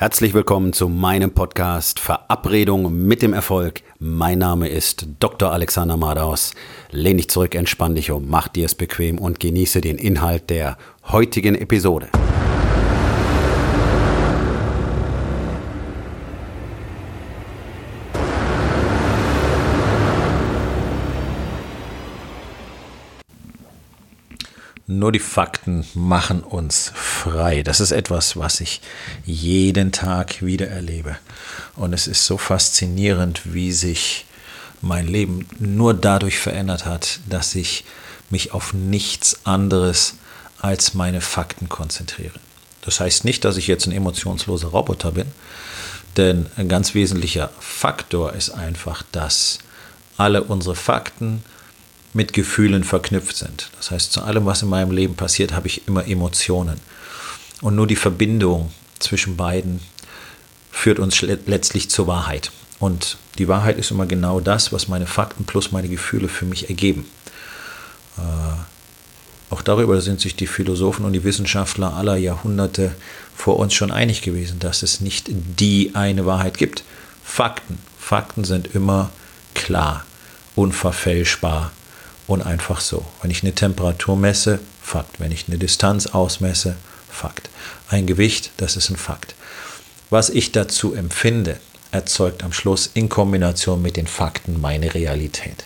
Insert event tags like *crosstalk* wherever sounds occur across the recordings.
Herzlich willkommen zu meinem Podcast Verabredung mit dem Erfolg. Mein Name ist Dr. Alexander Madaus. Lehn dich zurück, entspann dich um, mach dir es bequem und genieße den Inhalt der heutigen Episode. Nur die Fakten machen uns frei. Das ist etwas, was ich jeden Tag wieder erlebe. Und es ist so faszinierend, wie sich mein Leben nur dadurch verändert hat, dass ich mich auf nichts anderes als meine Fakten konzentriere. Das heißt nicht, dass ich jetzt ein emotionsloser Roboter bin, denn ein ganz wesentlicher Faktor ist einfach, dass alle unsere Fakten mit Gefühlen verknüpft sind. Das heißt, zu allem, was in meinem Leben passiert, habe ich immer Emotionen. Und nur die Verbindung zwischen beiden führt uns letztlich zur Wahrheit. Und die Wahrheit ist immer genau das, was meine Fakten plus meine Gefühle für mich ergeben. Äh, auch darüber sind sich die Philosophen und die Wissenschaftler aller Jahrhunderte vor uns schon einig gewesen, dass es nicht die eine Wahrheit gibt. Fakten. Fakten sind immer klar, unverfälschbar, und einfach so. Wenn ich eine Temperatur messe, Fakt. Wenn ich eine Distanz ausmesse, Fakt. Ein Gewicht, das ist ein Fakt. Was ich dazu empfinde, erzeugt am Schluss in Kombination mit den Fakten meine Realität.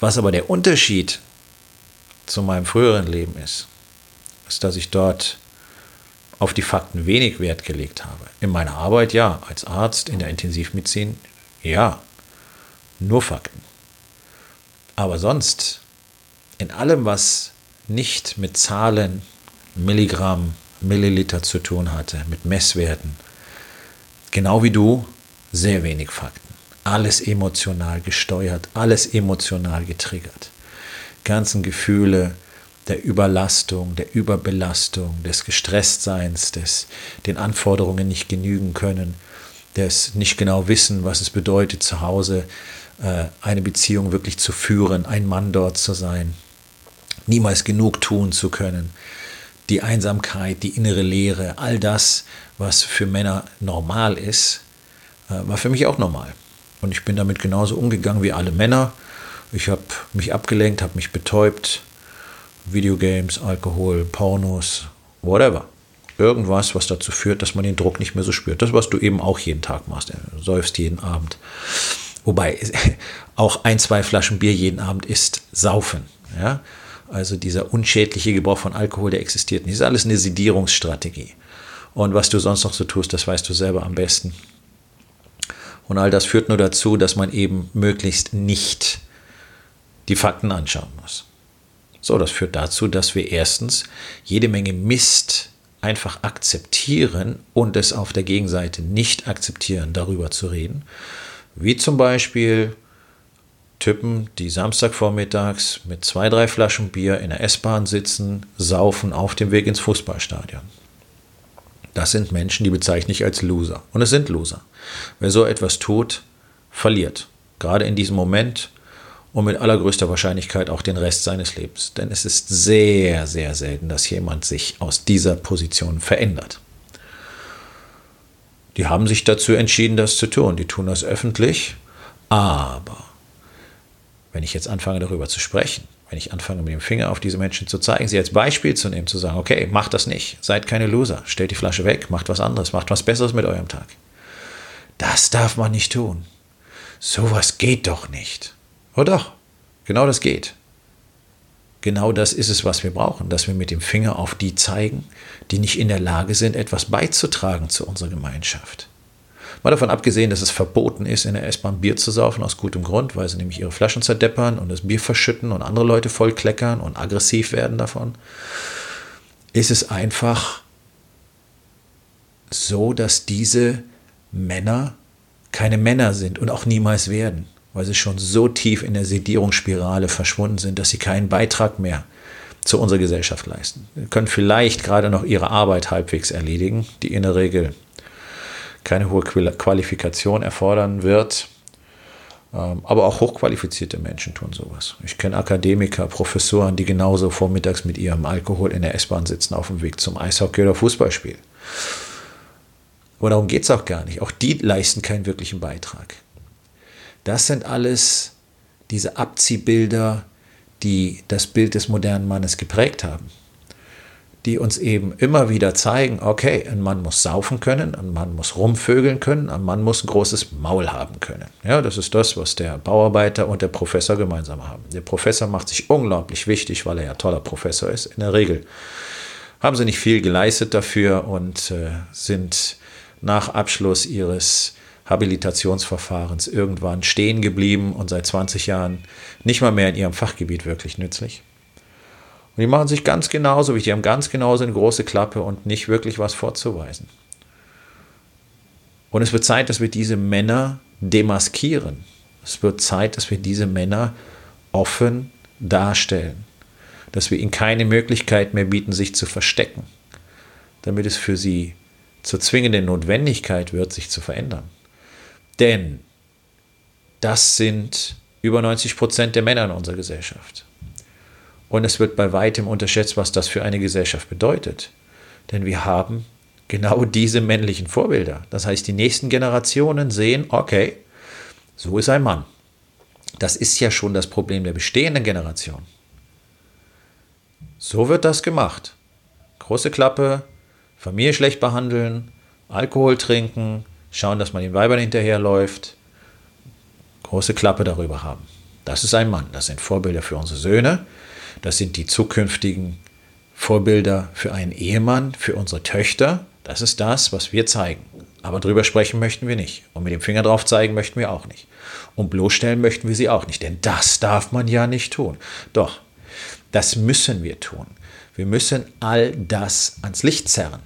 Was aber der Unterschied zu meinem früheren Leben ist, ist, dass ich dort auf die Fakten wenig Wert gelegt habe. In meiner Arbeit ja, als Arzt, in der Intensivmedizin ja, nur Fakten. Aber sonst, in allem, was nicht mit Zahlen, Milligramm, Milliliter zu tun hatte, mit Messwerten, genau wie du, sehr wenig Fakten. Alles emotional gesteuert, alles emotional getriggert. Ganzen Gefühle der Überlastung, der Überbelastung, des Gestresstseins, des den Anforderungen nicht genügen können, des nicht genau wissen, was es bedeutet, zu Hause eine Beziehung wirklich zu führen, ein Mann dort zu sein, niemals genug tun zu können, die Einsamkeit, die innere Leere, all das, was für Männer normal ist, äh, war für mich auch normal. Und ich bin damit genauso umgegangen wie alle Männer. Ich habe mich abgelenkt, habe mich betäubt. Videogames, Alkohol, Pornos, whatever. Irgendwas, was dazu führt, dass man den Druck nicht mehr so spürt. Das, was du eben auch jeden Tag machst. Du säufst jeden Abend. Wobei *laughs* auch ein, zwei Flaschen Bier jeden Abend ist Saufen. Ja? Also dieser unschädliche Gebrauch von Alkohol, der existiert nicht. Das ist alles eine Sedierungsstrategie. Und was du sonst noch so tust, das weißt du selber am besten. Und all das führt nur dazu, dass man eben möglichst nicht die Fakten anschauen muss. So, das führt dazu, dass wir erstens jede Menge Mist einfach akzeptieren und es auf der Gegenseite nicht akzeptieren, darüber zu reden. Wie zum Beispiel Typen, die Samstagvormittags mit zwei, drei Flaschen Bier in der S-Bahn sitzen, saufen auf dem Weg ins Fußballstadion. Das sind Menschen, die bezeichne ich als Loser. Und es sind Loser. Wer so etwas tut, verliert. Gerade in diesem Moment und mit allergrößter Wahrscheinlichkeit auch den Rest seines Lebens. Denn es ist sehr, sehr selten, dass jemand sich aus dieser Position verändert. Die haben sich dazu entschieden, das zu tun. Die tun das öffentlich. Aber wenn ich jetzt anfange, darüber zu sprechen, wenn ich anfange, mit dem Finger auf diese Menschen zu zeigen, sie als Beispiel zu nehmen, zu sagen, okay, macht das nicht, seid keine Loser, stellt die Flasche weg, macht was anderes, macht was Besseres mit eurem Tag. Das darf man nicht tun. Sowas geht doch nicht. Oh doch, genau das geht. Genau das ist es, was wir brauchen, dass wir mit dem Finger auf die zeigen, die nicht in der Lage sind, etwas beizutragen zu unserer Gemeinschaft. Mal davon abgesehen, dass es verboten ist, in der S-Bahn Bier zu saufen, aus gutem Grund, weil sie nämlich ihre Flaschen zerdeppern und das Bier verschütten und andere Leute vollkleckern und aggressiv werden davon, ist es einfach so, dass diese Männer keine Männer sind und auch niemals werden weil sie schon so tief in der Sedierungsspirale verschwunden sind, dass sie keinen Beitrag mehr zu unserer Gesellschaft leisten. Sie können vielleicht gerade noch ihre Arbeit halbwegs erledigen, die in der Regel keine hohe Qualifikation erfordern wird. Ähm, aber auch hochqualifizierte Menschen tun sowas. Ich kenne Akademiker, Professoren, die genauso vormittags mit ihrem Alkohol in der S-Bahn sitzen auf dem Weg zum Eishockey oder Fußballspiel. Aber darum geht es auch gar nicht. Auch die leisten keinen wirklichen Beitrag. Das sind alles diese Abziehbilder, die das Bild des modernen Mannes geprägt haben die uns eben immer wieder zeigen, okay, ein Mann muss saufen können, ein Mann muss rumvögeln können, ein Mann muss ein großes Maul haben können. Ja, das ist das, was der Bauarbeiter und der Professor gemeinsam haben. Der Professor macht sich unglaublich wichtig, weil er ja toller Professor ist. In der Regel haben sie nicht viel geleistet dafür und äh, sind nach Abschluss ihres Habilitationsverfahrens irgendwann stehen geblieben und seit 20 Jahren nicht mal mehr in ihrem Fachgebiet wirklich nützlich. Und die machen sich ganz genauso wie die haben ganz genauso eine große Klappe und nicht wirklich was vorzuweisen. Und es wird Zeit, dass wir diese Männer demaskieren. Es wird Zeit, dass wir diese Männer offen darstellen. Dass wir ihnen keine Möglichkeit mehr bieten, sich zu verstecken. Damit es für sie zur zwingenden Notwendigkeit wird, sich zu verändern. Denn das sind über 90 Prozent der Männer in unserer Gesellschaft. Und es wird bei weitem unterschätzt, was das für eine Gesellschaft bedeutet. Denn wir haben genau diese männlichen Vorbilder. Das heißt, die nächsten Generationen sehen, okay, so ist ein Mann. Das ist ja schon das Problem der bestehenden Generation. So wird das gemacht. Große Klappe, Familie schlecht behandeln, Alkohol trinken, schauen, dass man den Weibern hinterherläuft, große Klappe darüber haben. Das ist ein Mann. Das sind Vorbilder für unsere Söhne. Das sind die zukünftigen Vorbilder für einen Ehemann, für unsere Töchter. Das ist das, was wir zeigen. Aber drüber sprechen möchten wir nicht. Und mit dem Finger drauf zeigen möchten wir auch nicht. Und bloßstellen möchten wir sie auch nicht. Denn das darf man ja nicht tun. Doch, das müssen wir tun. Wir müssen all das ans Licht zerren.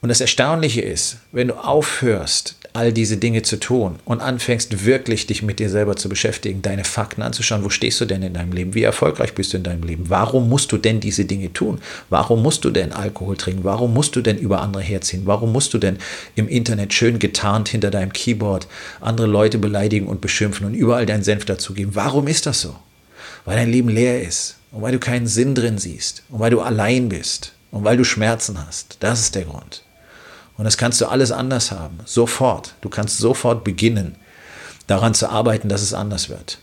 Und das Erstaunliche ist, wenn du aufhörst, all diese Dinge zu tun und anfängst wirklich dich mit dir selber zu beschäftigen, deine Fakten anzuschauen, wo stehst du denn in deinem Leben, wie erfolgreich bist du in deinem Leben, warum musst du denn diese Dinge tun, warum musst du denn Alkohol trinken, warum musst du denn über andere herziehen, warum musst du denn im Internet schön getarnt hinter deinem Keyboard andere Leute beleidigen und beschimpfen und überall deinen Senf dazugeben, warum ist das so? Weil dein Leben leer ist und weil du keinen Sinn drin siehst und weil du allein bist und weil du Schmerzen hast, das ist der Grund. Und das kannst du alles anders haben, sofort. Du kannst sofort beginnen, daran zu arbeiten, dass es anders wird.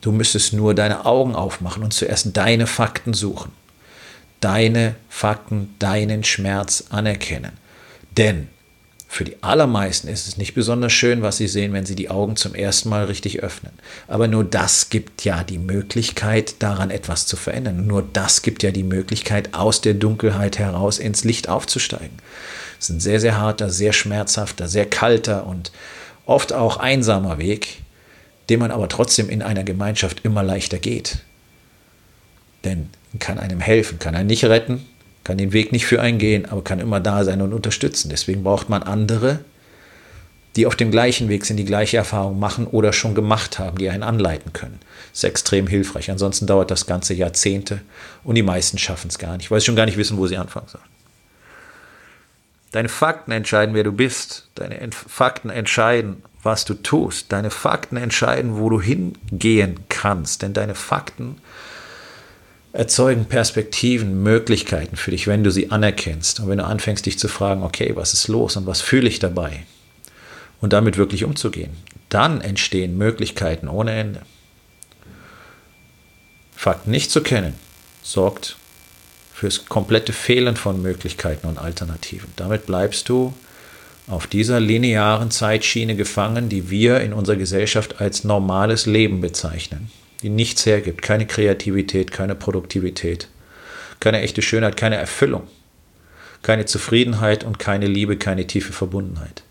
Du müsstest nur deine Augen aufmachen und zuerst deine Fakten suchen. Deine Fakten, deinen Schmerz anerkennen. Denn für die allermeisten ist es nicht besonders schön, was sie sehen, wenn sie die Augen zum ersten Mal richtig öffnen. Aber nur das gibt ja die Möglichkeit, daran etwas zu verändern. Nur das gibt ja die Möglichkeit, aus der Dunkelheit heraus ins Licht aufzusteigen. Es ist ein sehr, sehr harter, sehr schmerzhafter, sehr kalter und oft auch einsamer Weg, den man aber trotzdem in einer Gemeinschaft immer leichter geht. Denn kann einem helfen, kann einen nicht retten, kann den Weg nicht für einen gehen, aber kann immer da sein und unterstützen. Deswegen braucht man andere, die auf dem gleichen Weg sind, die gleiche Erfahrung machen oder schon gemacht haben, die einen anleiten können. Das ist extrem hilfreich. Ansonsten dauert das Ganze Jahrzehnte und die meisten schaffen es gar nicht, weil sie schon gar nicht wissen, wo sie anfangen sollen. Deine Fakten entscheiden, wer du bist. Deine Fakten entscheiden, was du tust. Deine Fakten entscheiden, wo du hingehen kannst. Denn deine Fakten erzeugen Perspektiven, Möglichkeiten für dich, wenn du sie anerkennst und wenn du anfängst, dich zu fragen, okay, was ist los und was fühle ich dabei? Und damit wirklich umzugehen. Dann entstehen Möglichkeiten ohne Ende. Fakten nicht zu kennen, sorgt fürs komplette Fehlen von Möglichkeiten und Alternativen. Damit bleibst du auf dieser linearen Zeitschiene gefangen, die wir in unserer Gesellschaft als normales Leben bezeichnen die nichts hergibt, keine Kreativität, keine Produktivität, keine echte Schönheit, keine Erfüllung, keine Zufriedenheit und keine Liebe, keine tiefe Verbundenheit.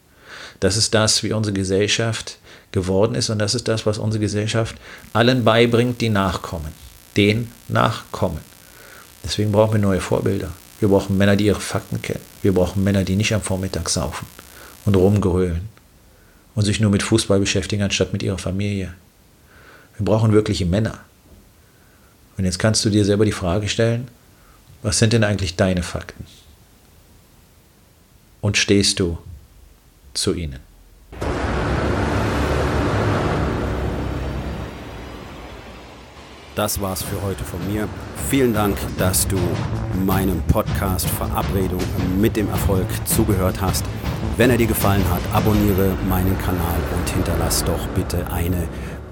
Das ist das, wie unsere Gesellschaft geworden ist und das ist das, was unsere Gesellschaft allen beibringt, die nachkommen, den nachkommen. Deswegen brauchen wir neue Vorbilder. Wir brauchen Männer, die ihre Fakten kennen. Wir brauchen Männer, die nicht am Vormittag saufen und rumgerölen und sich nur mit Fußball beschäftigen, anstatt mit ihrer Familie. Wir brauchen wirkliche Männer. Und jetzt kannst du dir selber die Frage stellen, was sind denn eigentlich deine Fakten? Und stehst du zu ihnen? das war's für heute von mir. Vielen Dank, dass du meinem Podcast Verabredung mit dem Erfolg zugehört hast. Wenn er dir gefallen hat, abonniere meinen Kanal und hinterlass doch bitte eine